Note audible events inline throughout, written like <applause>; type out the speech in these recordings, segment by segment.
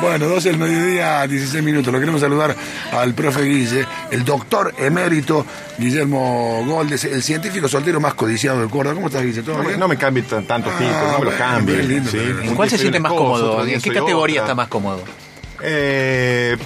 Bueno, 12 del mediodía, 16 minutos. Lo queremos saludar al profe Guille, el doctor emérito Guillermo Goldes, el científico soltero más codiciado de Córdoba. ¿Cómo estás, Guille? ¿Todo No, me- bien? no me cambie tan- tanto Ah, no me lo bueno, cambie. bien lindo, sí. ¿En cuál se siente más cosa, cómodo? ¿En qué categoría otra. está más cómodo? Eh,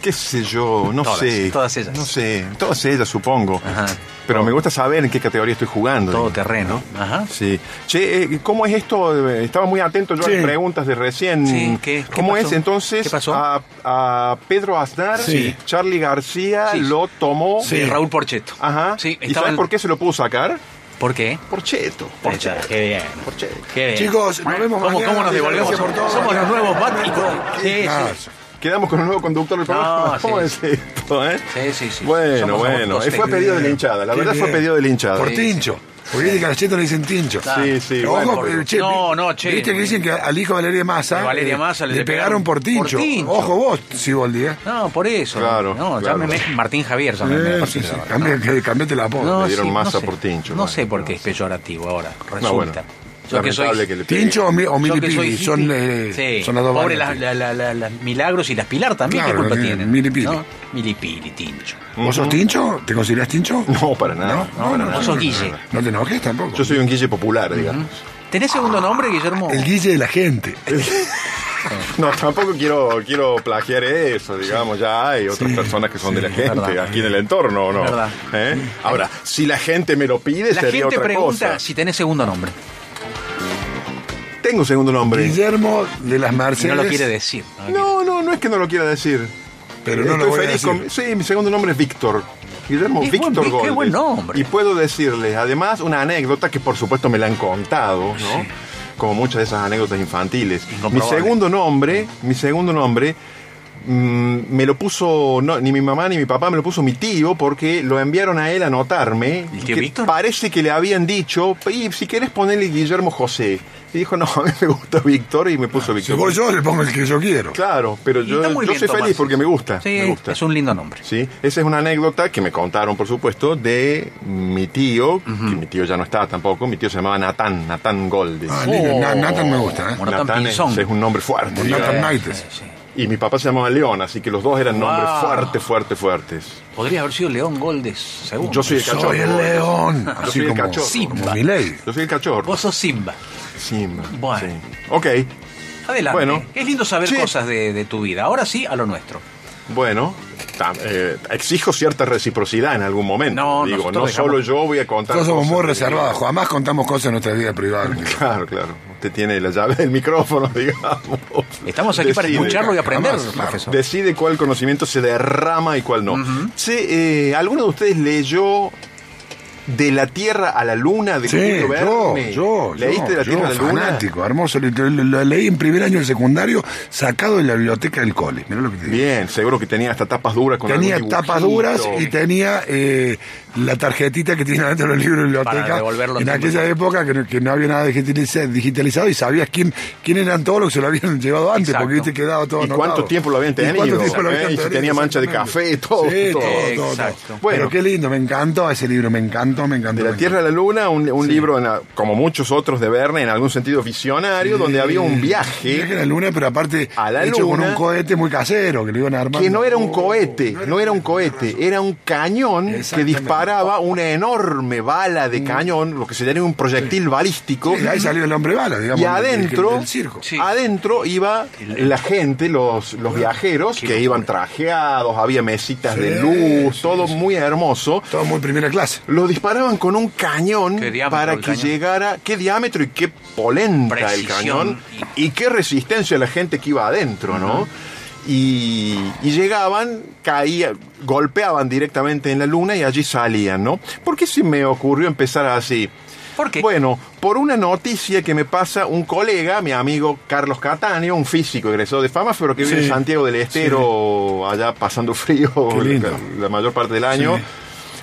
qué sé yo, no Todas, sé. todas ellas. No sé, todas ellas supongo. Ajá. Pero me gusta saber en qué categoría estoy jugando. Todo terreno. Ajá. Sí. Che, eh, ¿cómo es esto? Estaba muy atento yo a las preguntas de recién. Sí, ¿qué- qué ¿Cómo pasó? es entonces? ¿Qué pasó? A, a Pedro Aznar, Sí. Charlie García Sí. lo tomó. Sí. Y Raúl Porcheto. Ajá. Sí, ¿Y sabes por qué se lo pudo sacar? ¿Por qué? Por Cheto. Por Cheto. Qué bien. Por Cheto. Qué bien. Chicos, nos vemos ¿Cómo, mañana. cómo nos devolvemos? Gracias por todo. Somos los nuevos Bat y Sí, sí. Quedamos con un nuevo conductor del programa. No, <laughs> ¿Cómo sí. es esto, eh? Sí, sí, sí. Bueno, Somos bueno. Fue a pedido de la hinchada. La Qué verdad fue bien. pedido de la hinchada. Por Sí, Tincho. Porque viste que a la Cheto le dicen Tincho. Sí, sí. Ojo, bueno. eh, che, No, no, che. Viste que dicen que al hijo de Valeria Massa, A Valeria eh, Massa le le pegaron por Tincho. por Tincho. Ojo vos, Siboldi, ¿eh? No, por eso. Claro, No, claro. llámeme Martín Javier. llámeme a Eh, partir sí, sí. Cambiate la apodo. <laughs> Le dieron masa sé. por Tincho, No bueno. sé por qué es peyorativo ahora. Resulta. No, bueno. Yo que soy. Lamentable que le pegue. Tincho o, mi, Milipili, son, eh, sí, son las dos pobre las la, la- Milagros y las Pilar también, Claro, ¿qué culpa tienen? Milipili. ¿no? Milipili, Tincho. ¿Vos sos Tincho? ¿Te considerás Tincho? <laughs> No, para nada. No, no, no. Vos sos Guille. No te enojes tampoco. Yo soy un guille popular, digamos. ¿Tenés segundo nombre, Guillermo? El Guille de la gente. <laughs> No, tampoco quiero, quiero plagiar eso, digamos, ya hay otras Sí, personas que son de la gente verdad. aquí en el entorno, ¿o ¿no? Es verdad. ¿Eh? Ahora, si la gente me lo pide, La sería gente otra pregunta cosa. si tenés segundo nombre. Tengo segundo nombre. Guillermo de las Si Mercedes. no lo quiere decir. ¿no? No, no, no es que no lo quiera decir. Pero no lo Estoy voy a feliz decir. con- Sí, mi segundo nombre es Víctor. Guillermo Es Víctor buen- qué buen nombre. Y puedo decirles, además, una anécdota que por supuesto me la han contado, ¿no? Como muchas de esas anécdotas infantiles. Mi segundo nombre, mi segundo nombre, mm, me lo puso, no, ni mi mamá ni mi papá, me lo puso mi tío porque lo enviaron a él a anotarme. ¿El y tío que Víctor? Parece que le habían dicho, y si querés ponerle Guillermo José. Y dijo, no, <laughs> a mí me gusta Víctor y me puso Si Víctor. voy yo, le pongo el que yo quiero. Claro, pero yo, yo bien soy feliz porque me gusta. Sí, me gusta. es un lindo nombre. Sí, esa es una anécdota que me contaron, por supuesto, de mi tío, que mi tío ya no está tampoco, mi tío se llamaba Natán, Natán Goldes. Ah, lindo. Na- Nathan me gusta, ¿eh? Natán es, es un nombre fuerte. Digamos. Nathan Naites. Sí. Y mi papá se llamaba León, así que los dos eran nombres fuertes, fuertes, fuertes. Podría haber sido León Goldes, según. Yo soy el cachorro. Soy el león. Yo Así soy el como, cachorro. Simba. Yo soy el cachorro. Vos sos Simba. Simba. Bueno. sí. Ok, Adelante. Bueno. es lindo saber Sí. cosas de, de tu vida. Ahora sí, a lo nuestro. Bueno. tam- eh, exijo cierta reciprocidad en algún momento. No, Digo, no dejamos- solo yo voy a contar. Nosotros somos cosas muy reservados. Jamás contamos cosas en nuestra vida privada. <laughs> Claro, claro. Usted tiene la llave del micrófono, <laughs> digamos. Estamos aquí para escucharlo y aprender, jamás, profesor. Decide cuál conocimiento se derrama y cuál no. Che, eh, ¿alguno de ustedes leyó De la Tierra a la Luna de Sí, Julio yo, Verne? yo, ¿Leíste yo, De la Tierra yo, a la Luna? fanático, hermoso. Lo, lo- lo leí en primer año del secundario, sacado de la biblioteca del cole. Mirá lo que te digo. Bien, seguro que tenía hasta tapas duras con Tenía algún tapas duras y tenía eh, la tarjetita que tiene adentro de los libros de biblioteca. en aquella época que, no- que no había nada digitaliza- digitalizado y sabías quién, quién eran todos los que se lo habían <laughs> llevado antes, Exacto. porque viste quedaba todo ¿Y cuánto tiempo lo habían ¿Y tenido? cuánto tiempo lo Eh, habían y si tenido, tenía mancha de café, todo, Sí, todo. todo, todo, Exacto. todo. Bueno. Pero qué lindo, me encantó ese libro, me encantó, me encantó. De la Tierra a la Luna, un, un libro, en la- como muchos otros de Verne, en algún sentido visionario, donde había un viaje Viaje a la luna, pero aparte A la hecho con un cohete muy casero que le iban armando. que no era un Oh, cohete, no era un cohete, era un cañón que disparaba una enorme bala de cañón, lo que sería un proyectil balístico. Sí, ahí salió el hombre bala, digamos. Y adentro, del circo. Sí. adentro iba la gente, los, los viajeros que iban trajeados, había mesitas de luz, sí, todo sí. muy hermoso. Todo muy primera clase. Lo disparaban con un cañón ¿Qué diámetro para que cañón? llegara, qué diámetro y qué polenta el cañón y qué resistencia a la gente que iba adentro, ¿no? Y, y llegaban, caían, golpeaban directamente en la luna y allí salían, ¿no? ¿Por qué se me ocurrió empezar así? ¿Por qué? Bueno, por una noticia que me pasa un colega, mi amigo Carlos Catania, un físico egresado de fama, pero que vive Sí. en Santiago del Estero, allá pasando frío la, <laughs> la mayor parte del año, Sí.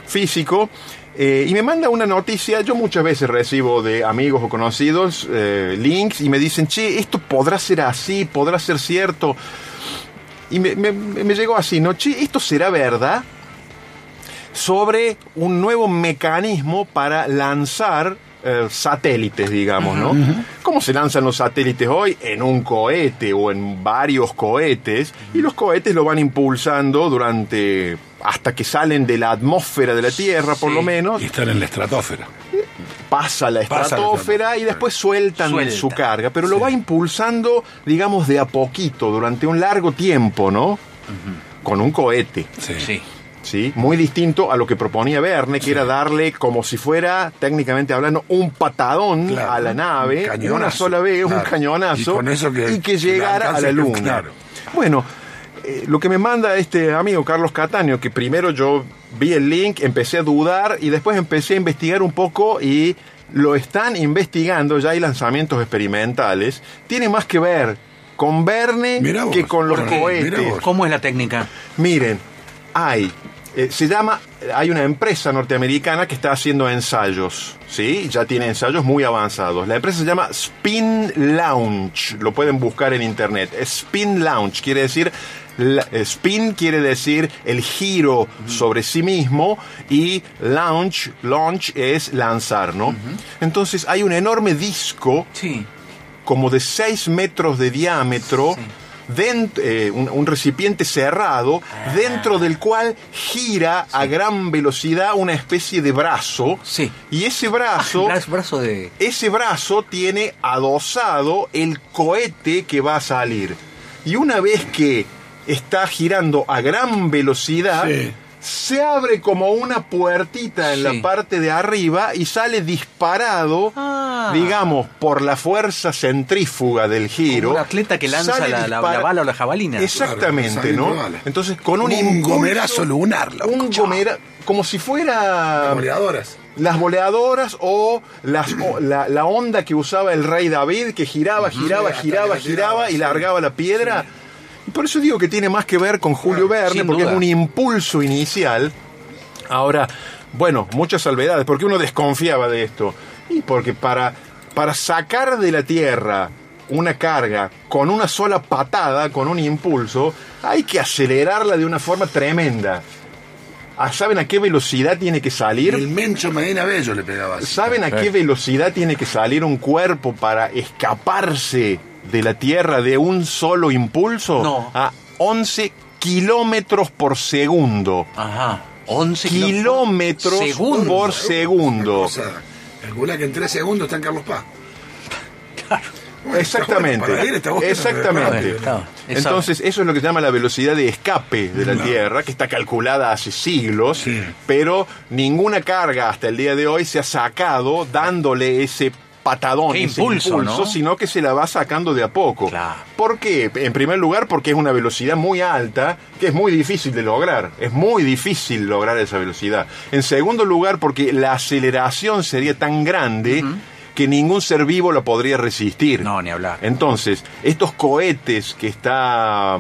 físico. Eh, y me manda una noticia, yo muchas veces recibo de amigos o conocidos eh, links y me dicen, che, esto podrá ser así, podrá ser cierto. Y me, me- me llegó así, ¿no? Che, ¿esto será verdad? sobre un nuevo mecanismo para lanzar eh, satélites, digamos, ¿no? ¿Cómo se lanzan los satélites hoy? En un cohete o en varios cohetes, y los cohetes lo van impulsando durante hasta que salen de la atmósfera de la Tierra, por Sí. lo menos, Y están en la estratosfera. pasa la Pasa la estratosfera y después sueltan Suelta. su carga, pero lo Sí. va impulsando, digamos, de a poquito, durante un largo tiempo, ¿no? Con un cohete. Sí. Sí. ¿Sí? Muy distinto a lo que proponía Verne, que era darle como si fuera, técnicamente hablando, un patadón Claro. a la nave, Un una sola vez, un cañonazo, Y con eso que- y que que llegara a la luna. claro. Bueno, eh, lo que me manda este amigo Carlos Cataño, que primero yo vi el link, empecé a dudar y después empecé a investigar un poco y lo están investigando, ya hay lanzamientos experimentales, tiene más que ver con Verne vos. que con los cohetes. ¿Cómo es la técnica? Miren, hay, eh, se llama, hay una empresa norteamericana que está haciendo ensayos, ¿sí? Ya tiene ensayos muy avanzados. La empresa se llama Spin Launch, lo pueden buscar en internet. Spin Launch quiere decir, la- eh, spin quiere decir el giro sobre sí mismo y launch, launch es lanzar, ¿no? Entonces hay un enorme disco Sí. como de 6 metros de diámetro, dent- eh, un, un recipiente cerrado, Ah. dentro del cual gira a gran velocidad una especie de brazo. Sí. Y ese brazo, Bra- brazo de. ese brazo tiene adosado el cohete que va a salir. Y una vez que está girando a gran velocidad, Sí. Se abre como una puertita en Sí. la parte de arriba y sale disparado, Ah. digamos, por la fuerza centrífuga del giro. Como un atleta que lanza la- la- bala o la jabalina. Exactamente, Claro, ¿no? Entonces, con un, Un impulso- gomerazo lunar, loco. Un gomera, como si fuera Goleadoras. las boleadoras o, las, o la, la onda que usaba el rey David, que giraba, giraba, giraba, giraba y largaba la piedra. Por eso digo que tiene más que ver con Julio Claro, Verne, porque duda. es un impulso inicial. Ahora, bueno, muchas salvedades, porque uno desconfiaba de esto. Y porque para, para sacar de la Tierra una carga con una sola patada, con un impulso, hay que acelerarla de una forma tremenda. Ah, ¿Saben a qué velocidad tiene que salir? El Mencho Medina Bello le pegaba así. ¿Saben a qué velocidad tiene que salir un cuerpo para escaparse de la Tierra de un solo impulso? No. A 11 kilómetros por segundo. Ajá. 11 Kilómetros Segundo. por segundo. O sea, calcula que en tres segundos está en Carlos Paz. Claro. Bueno, Exactamente. bueno, bueno. Exactamente. Entonces, eso es lo que se llama la velocidad de escape de la. Tierra, que está calculada hace siglos, Sí. pero ninguna carga hasta el día de hoy se ha sacado dándole ese patadón, Qué ese impulso, ¿no? sino que se la va sacando de a poco. Claro. ¿Por qué? En primer lugar, porque es una velocidad muy alta, que es muy difícil de lograr. Es muy difícil lograr esa velocidad. En segundo lugar, porque la aceleración sería tan grande que ningún ser vivo lo podría resistir. No, ni hablar. Entonces, estos cohetes que está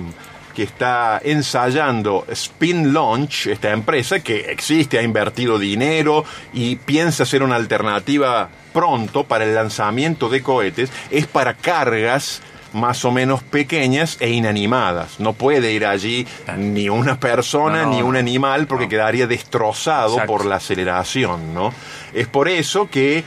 que está ensayando Spin Launch, esta empresa que existe, ha invertido dinero y piensa hacer una alternativa pronto para el lanzamiento de cohetes, es para cargas más o menos pequeñas e inanimadas. No puede ir allí ni una persona No, no, ni un animal porque No. quedaría destrozado Exacto. por la aceleración, ¿no? Es por eso que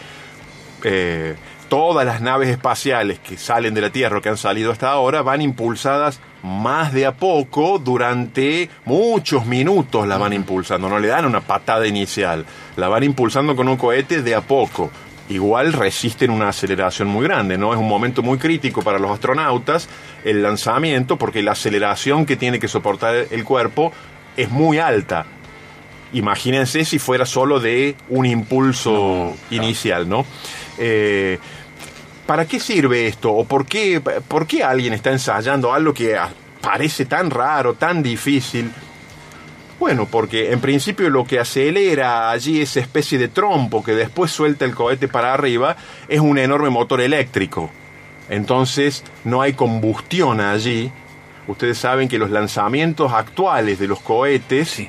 eh, todas las naves espaciales que salen de la Tierra o que han salido hasta ahora van impulsadas más de a poco durante muchos minutos la van impulsando, no le dan una patada inicial, la van impulsando con un cohete de a poco. Igual resisten una aceleración muy grande, ¿no? Es un momento muy crítico para los astronautas el lanzamiento porque la aceleración que tiene que soportar el cuerpo es muy alta. Imagínense si fuera solo de un impulso inicial, ¿no? Eh, ¿Para qué sirve esto? ¿O por qué, por qué alguien está ensayando algo que parece tan raro, tan difícil? Bueno, porque en principio lo que acelera allí esa especie de trompo que después suelta el cohete para arriba es un enorme motor eléctrico. Entonces no hay combustión allí. Ustedes saben que los lanzamientos actuales de los cohetes Sí.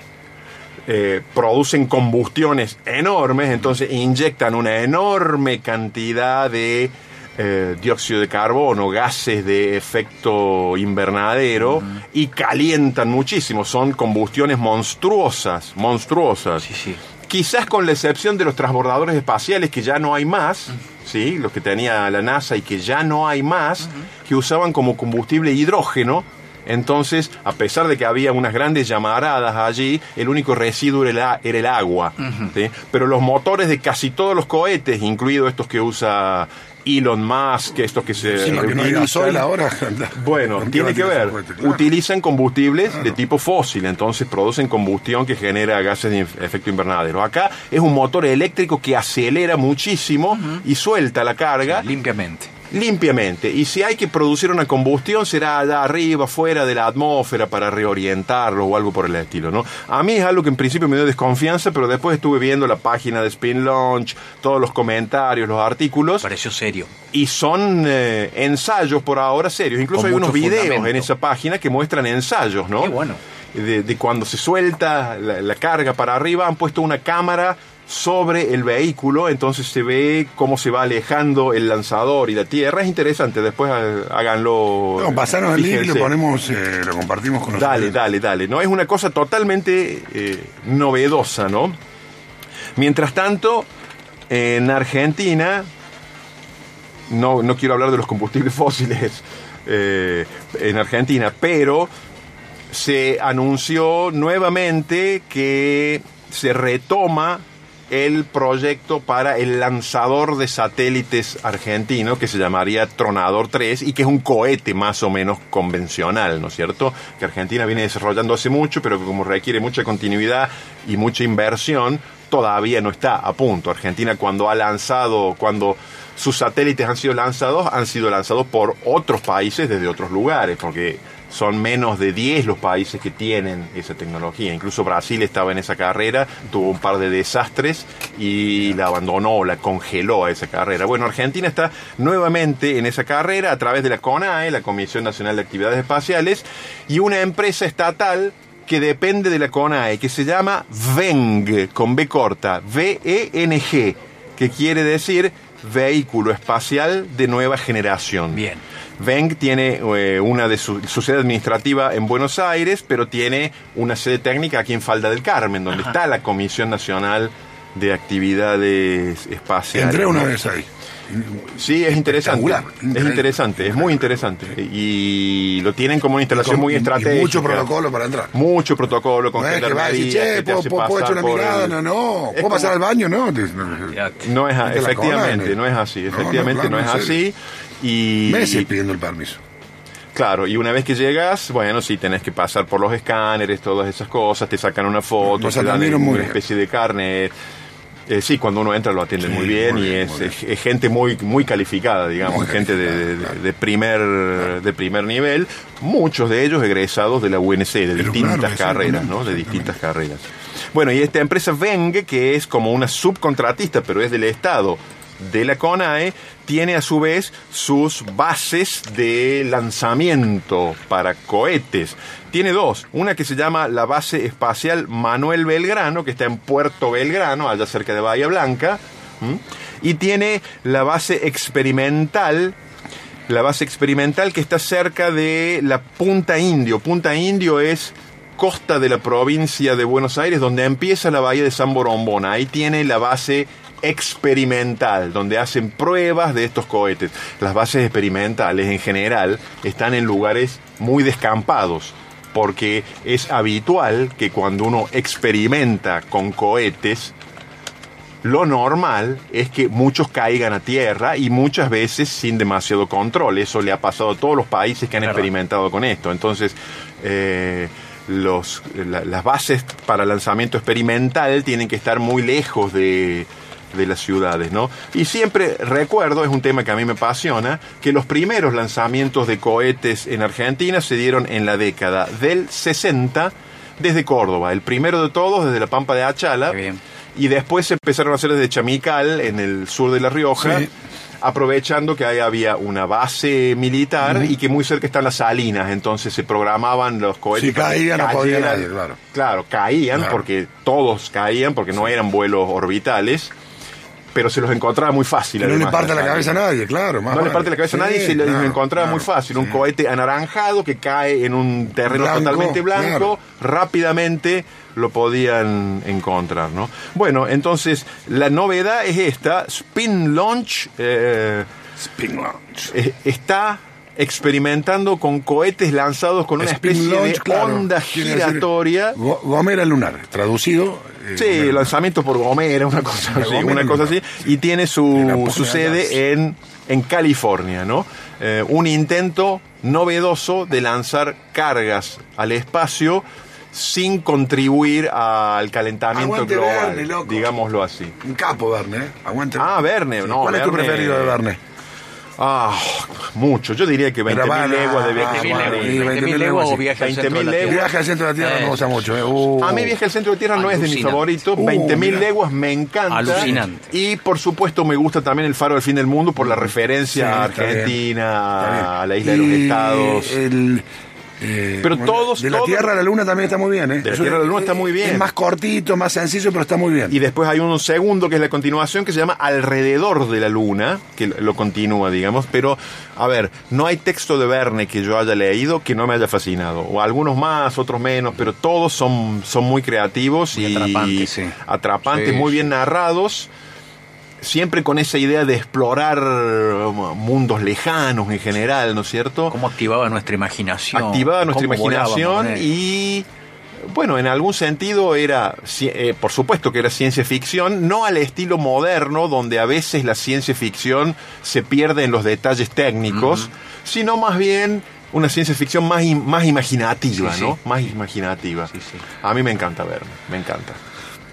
eh, producen combustiones enormes, entonces inyectan una enorme cantidad de eh, dióxido de carbono, gases de efecto invernadero y calientan muchísimo. Son combustiones monstruosas, monstruosas. Sí, sí. quizás con la excepción de los transbordadores espaciales que ya no hay más, ¿sí? los que tenía la NASA y que ya no hay más, que usaban como combustible hidrógeno. Entonces, a pesar de que había unas grandes llamaradas allí, el único residuo era el, era el agua. ¿sí? Pero los motores de casi todos los cohetes, incluidos estos que usa Elon Musk, estos que se que no ahora. bueno, ¿con <laughs> qué tiene que ver. Claro. Utilizan combustibles de tipo fósil, entonces producen combustión que genera gases de efecto invernadero. Acá es un motor eléctrico que acelera muchísimo y suelta la carga Limpiamente. Limpiamente. Y si hay que producir una combustión, será allá arriba, fuera de la atmósfera, para reorientarlo o algo por el estilo, ¿no? A mí es algo que en principio me dio desconfianza, pero después estuve viendo la página de Spin Launch, todos los comentarios, los artículos, Pareció serio. y son eh, ensayos por ahora serios. Incluso Con hay unos videos fundamento. en esa página que muestran ensayos, ¿no? Qué bueno. De, de cuando se suelta la, la carga para arriba, han puesto una cámara sobre el vehículo, entonces se ve cómo se va alejando el lanzador y la tierra. Es interesante, después eh, háganlo. No, pasaron el link lo ponemos, eh, lo compartimos con los Dale, dale, dale. No es una cosa totalmente eh, novedosa, ¿no? Mientras tanto, en Argentina, no, no quiero hablar de los combustibles <laughs> fósiles eh, en Argentina, pero se anunció nuevamente que se retoma el proyecto para el lanzador de satélites argentino que se llamaría Tronador 3 y que es un cohete más o menos convencional, ¿no es cierto? Que Argentina viene desarrollando hace mucho, pero que como requiere mucha continuidad y mucha inversión, todavía no está a punto. Argentina cuando ha lanzado, cuando sus satélites han sido lanzados, han sido lanzados por otros países desde otros lugares, porque son menos de 10 los países que tienen esa tecnología. Incluso Brasil estaba en esa carrera, tuvo un par de desastres y la abandonó, la congeló a esa carrera. Bueno, Argentina está nuevamente en esa carrera a través de la CONAE, la Comisión Nacional de Actividades Espaciales, y una empresa estatal que depende de la CONAE, que se llama VENG, con B corta, V-E-N-G, que quiere decir Vehículo Espacial de Nueva Generación. Bien. VENG tiene eh, una de su, su sede administrativa en Buenos Aires, pero tiene una sede técnica aquí en Falda del Carmen, donde está la Comisión Nacional de Actividades Espaciales. Entré una vez ahí. Sí, es interesante. Es interesante, es muy interesante. Y lo tienen como una instalación Con- muy y estratégica. mucho protocolo para entrar. Mucho protocolo con No es que va a decir, gendarmería, che, que te ¿puedo, puedo- puedo pasar echar una mirada? el- No, no. Es ¿Puedo pasar al baño? No. Es, a- efectivamente, no es así, no, no, efectivamente no, es así. Y, Meses pidiendo el permiso. Claro, y una vez que llegas, bueno, sí, tenés que pasar por los escáneres, todas esas cosas, te sacan una foto, te dan una especie de carne. Eh, sí, cuando uno entra lo atienden Sí, muy bien muy y bien, es, muy es- es gente muy muy calificada, digamos, Muy gente de, calificada, de- claro. de primer de primer nivel, muchos de ellos egresados de la UNC, de Pero distintas claro, carreras, ¿no? De distintas carreras. Bueno, y esta empresa Veng, que es como una subcontratista, pero es del Estado de la CONAE, tiene a su vez sus bases de lanzamiento para cohetes. Tiene dos, una que se llama la base espacial Manuel Belgrano, que está en Puerto Belgrano, allá cerca de Bahía Blanca, y tiene la base experimental la base experimental que está cerca de la Punta Indio. Punta Indio es costa de la provincia de Buenos Aires, donde empieza la bahía de San Borombón. Ahí tiene la base experimental, donde hacen pruebas de estos cohetes. Las bases experimentales en general están en lugares muy descampados, porque es habitual que cuando uno experimenta con cohetes, lo normal es que muchos caigan a tierra y muchas veces sin demasiado control. Eso le ha pasado a todos los países que han experimentado con esto. Entonces, eh, los, la- las bases para lanzamiento experimental tienen que estar muy lejos de, de las ciudades, ¿no? Y siempre recuerdo, es un tema que a mí me apasiona, que los primeros lanzamientos de cohetes en Argentina se dieron en la década del 60 desde Córdoba. El primero de todos desde la Pampa de Achala. Qué bien. Y después se empezaron a hacer desde Chamical, en el sur de La Rioja, Sí. aprovechando que ahí había una base militar y que muy cerca están las salinas, entonces se programaban los cohetes. Si para que caía, no podía nadie, claro. Claro, caían Claro. porque todos caían, porque no eran vuelos orbitales. Pero se los encontraba muy fácil. Que no le además, parte la cabeza a nadie, claro. más No le vale. parte la cabeza a nadie y Sí, se le- claro, los encontraba claro, muy fácil. Un cohete anaranjado que cae en un terreno Blanco, totalmente blanco, claro. rápidamente lo podían encontrar. ¿no? Bueno, entonces la novedad es esta: Spin Launch eh, Spin launch. eh, está experimentando con cohetes lanzados con una especie launch, de claro. onda decir, giratoria. Go- Gomera lunar, traducido. eh, Sí, Gomera. lanzamiento por Gomera, una cosa así, una cosa así. Y tiene su, su sede en, en California, ¿no? Eh, un intento novedoso de lanzar cargas al espacio sin contribuir al calentamiento Aguante global, Verne, digámoslo así. Un capo, Verne, ¿eh? Aguante. Ah, Verne, no, ¿Cuál es tu preferido de Verne? Ah, mucho. Yo diría que 20.000 Pero van a- leguas de viaje Ah, 20.000 bueno, leguas. y 20.000 leguas, leguas sí. o viaje al 20.000 centro de la. Tierra. Viaje al centro de la Tierra no me Eh. gusta mucho. ¿eh? Uh. A mí Viaje al Centro de Tierra no es de mis favoritos. Uh, 20.000 mira. leguas me encanta. Alucinante. Y por supuesto me gusta también El Faro del Fin del Mundo por la referencia Sí, a está bien, Argentina, está bien. a la isla de los Y estados. el, eh, Pero todos- De la todos- Tierra a la Luna también está muy bien, ¿eh? De la Tierra a la Luna está muy bien. Es más cortito, más sencillo, pero está muy bien. Y después hay un segundo que es la continuación que se llama Alrededor de la Luna, que lo continúa, digamos. Pero, a ver, no hay texto de Verne que yo haya leído que no me haya fascinado. O algunos más, otros menos, pero todos son, son muy creativos Muy y atrapantes, sí. atrapantes, Sí, muy bien narrados. Siempre con esa idea de explorar um, mundos lejanos en general, ¿no es cierto? Cómo activaba nuestra imaginación. activaba nuestra imaginación y bueno, en algún sentido era, eh, por supuesto que era ciencia ficción, no al estilo moderno, donde a veces la ciencia ficción se pierde en los detalles técnicos, sino más bien una ciencia ficción más, más imaginativa, Sí, sí. ¿no? Más imaginativa. Sí. A mí me encanta verme, me encanta.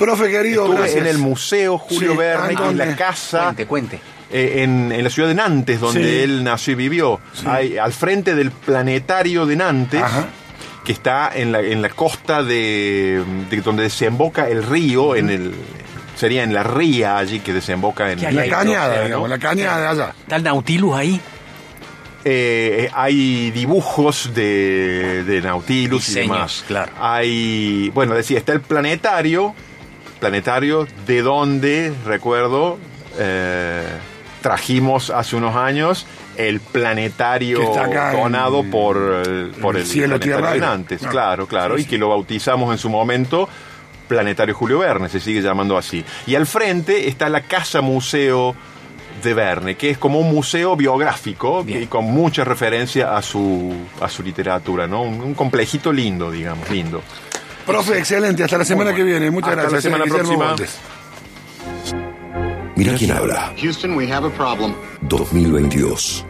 Profe querido, Estuve gracias. en el Museo Julio Sí, Verne, ¿a que es dónde? la casa Cuente, cuente. eh, en, en la ciudad de Nantes, donde Sí. él nació y vivió. Hay- al frente del planetario de Nantes, Ajá. que está en la, en la costa de, de donde desemboca el río, en el sería en la ría allí que desemboca en ¿Qué hay La cañada, océano. digamos, la cañada de allá. ¿Está el Nautilus ahí? Eh, hay dibujos de, de Nautilus y demás. claro. Hay, bueno, decía, está el planetario, planetario de donde, recuerdo, eh, trajimos hace unos años el planetario en- donado por, el- por el, cielo, tierra. Nantes, Ah, claro, claro, sí, y que lo bautizamos en su momento Planetario Julio Verne, se sigue llamando así. Y al frente está la Casa Museo de Verne, que es como un museo biográfico Bien. y con mucha referencia a su, a su literatura, ¿no? Un, un complejito lindo, digamos, lindo. Profe, excelente. Hasta la semana que viene. Muchas Hasta la gracias. semana próxima. Mira quién habla. Houston, we have a problem. 2022.